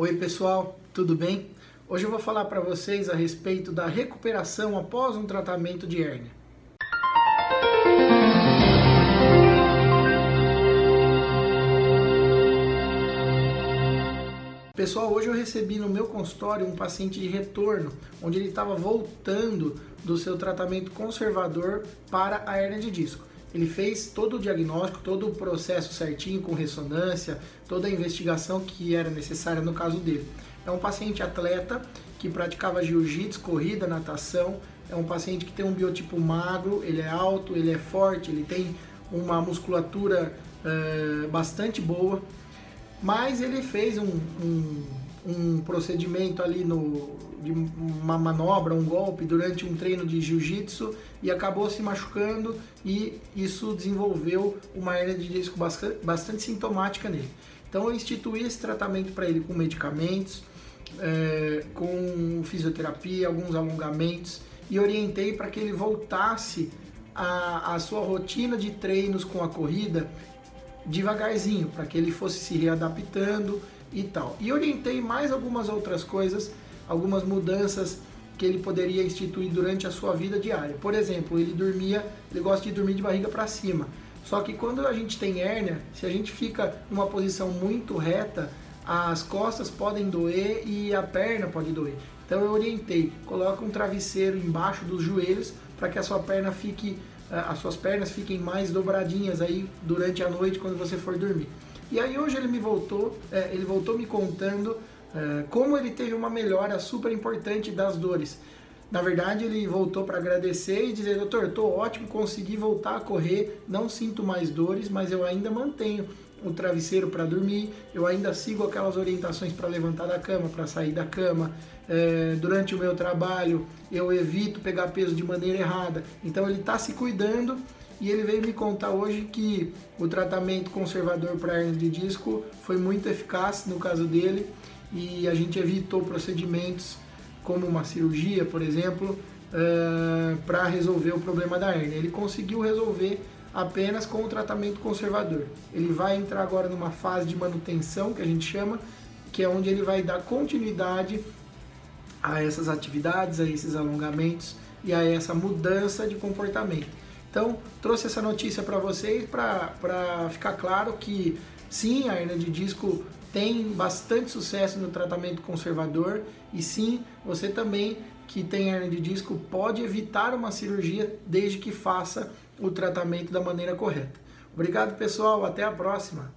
Oi pessoal, tudo bem? Hoje eu vou falar para vocês a respeito da recuperação após um tratamento de hérnia. Pessoal, hoje eu recebi no meu consultório um paciente de retorno, onde ele estava voltando do seu tratamento conservador para a hérnia de disco. Ele fez todo o diagnóstico, todo o processo certinho com ressonância, toda a investigação que era necessária no caso dele. É um paciente atleta que praticava jiu-jitsu, corrida, natação. É um paciente que tem um biotipo magro, ele é alto, ele é forte, ele tem uma musculatura uh, bastante boa. Mas ele fez um, um, um procedimento ali no, de uma manobra, um golpe durante um treino de jiu-jitsu e acabou se machucando e isso desenvolveu uma hernia de disco bastante, bastante sintomática nele. Então eu instituí esse tratamento para ele com medicamentos, é, com fisioterapia, alguns alongamentos e orientei para que ele voltasse a, a sua rotina de treinos com a corrida devagarzinho, para que ele fosse se readaptando e tal. E orientei mais algumas outras coisas, algumas mudanças que ele poderia instituir durante a sua vida diária. Por exemplo, ele dormia, ele gosta de dormir de barriga para cima. Só que quando a gente tem hérnia, se a gente fica numa posição muito reta, as costas podem doer e a perna pode doer. Então eu orientei, coloca um travesseiro embaixo dos joelhos para que a sua perna fique, eh, as suas pernas fiquem mais dobradinhas aí durante a noite quando você for dormir. E aí hoje ele me voltou, é, ele voltou me contando é, como ele teve uma melhora super importante das dores. Na verdade, ele voltou para agradecer e dizer: Doutor, estou ótimo, consegui voltar a correr, não sinto mais dores, mas eu ainda mantenho o travesseiro para dormir, eu ainda sigo aquelas orientações para levantar da cama, para sair da cama. É, durante o meu trabalho, eu evito pegar peso de maneira errada. Então, ele está se cuidando e ele veio me contar hoje que o tratamento conservador para hernia de disco foi muito eficaz no caso dele e a gente evitou procedimentos como uma cirurgia, por exemplo, uh, eh, para resolver o problema da hernia. Ele conseguiu resolver apenas com o tratamento conservador. Ele vai entrar agora numa fase de manutenção, que a gente chama, que é onde ele vai dar continuidade a essas atividades, a esses alongamentos e a essa mudança de comportamento. Então, trouxe essa notícia para vocês para ficar claro que sim, a hernia de disco tem bastante sucesso no tratamento conservador e sim, você também que tem hernia de disco pode evitar uma cirurgia desde que faça o tratamento da maneira correta. Obrigado, pessoal, até a próxima.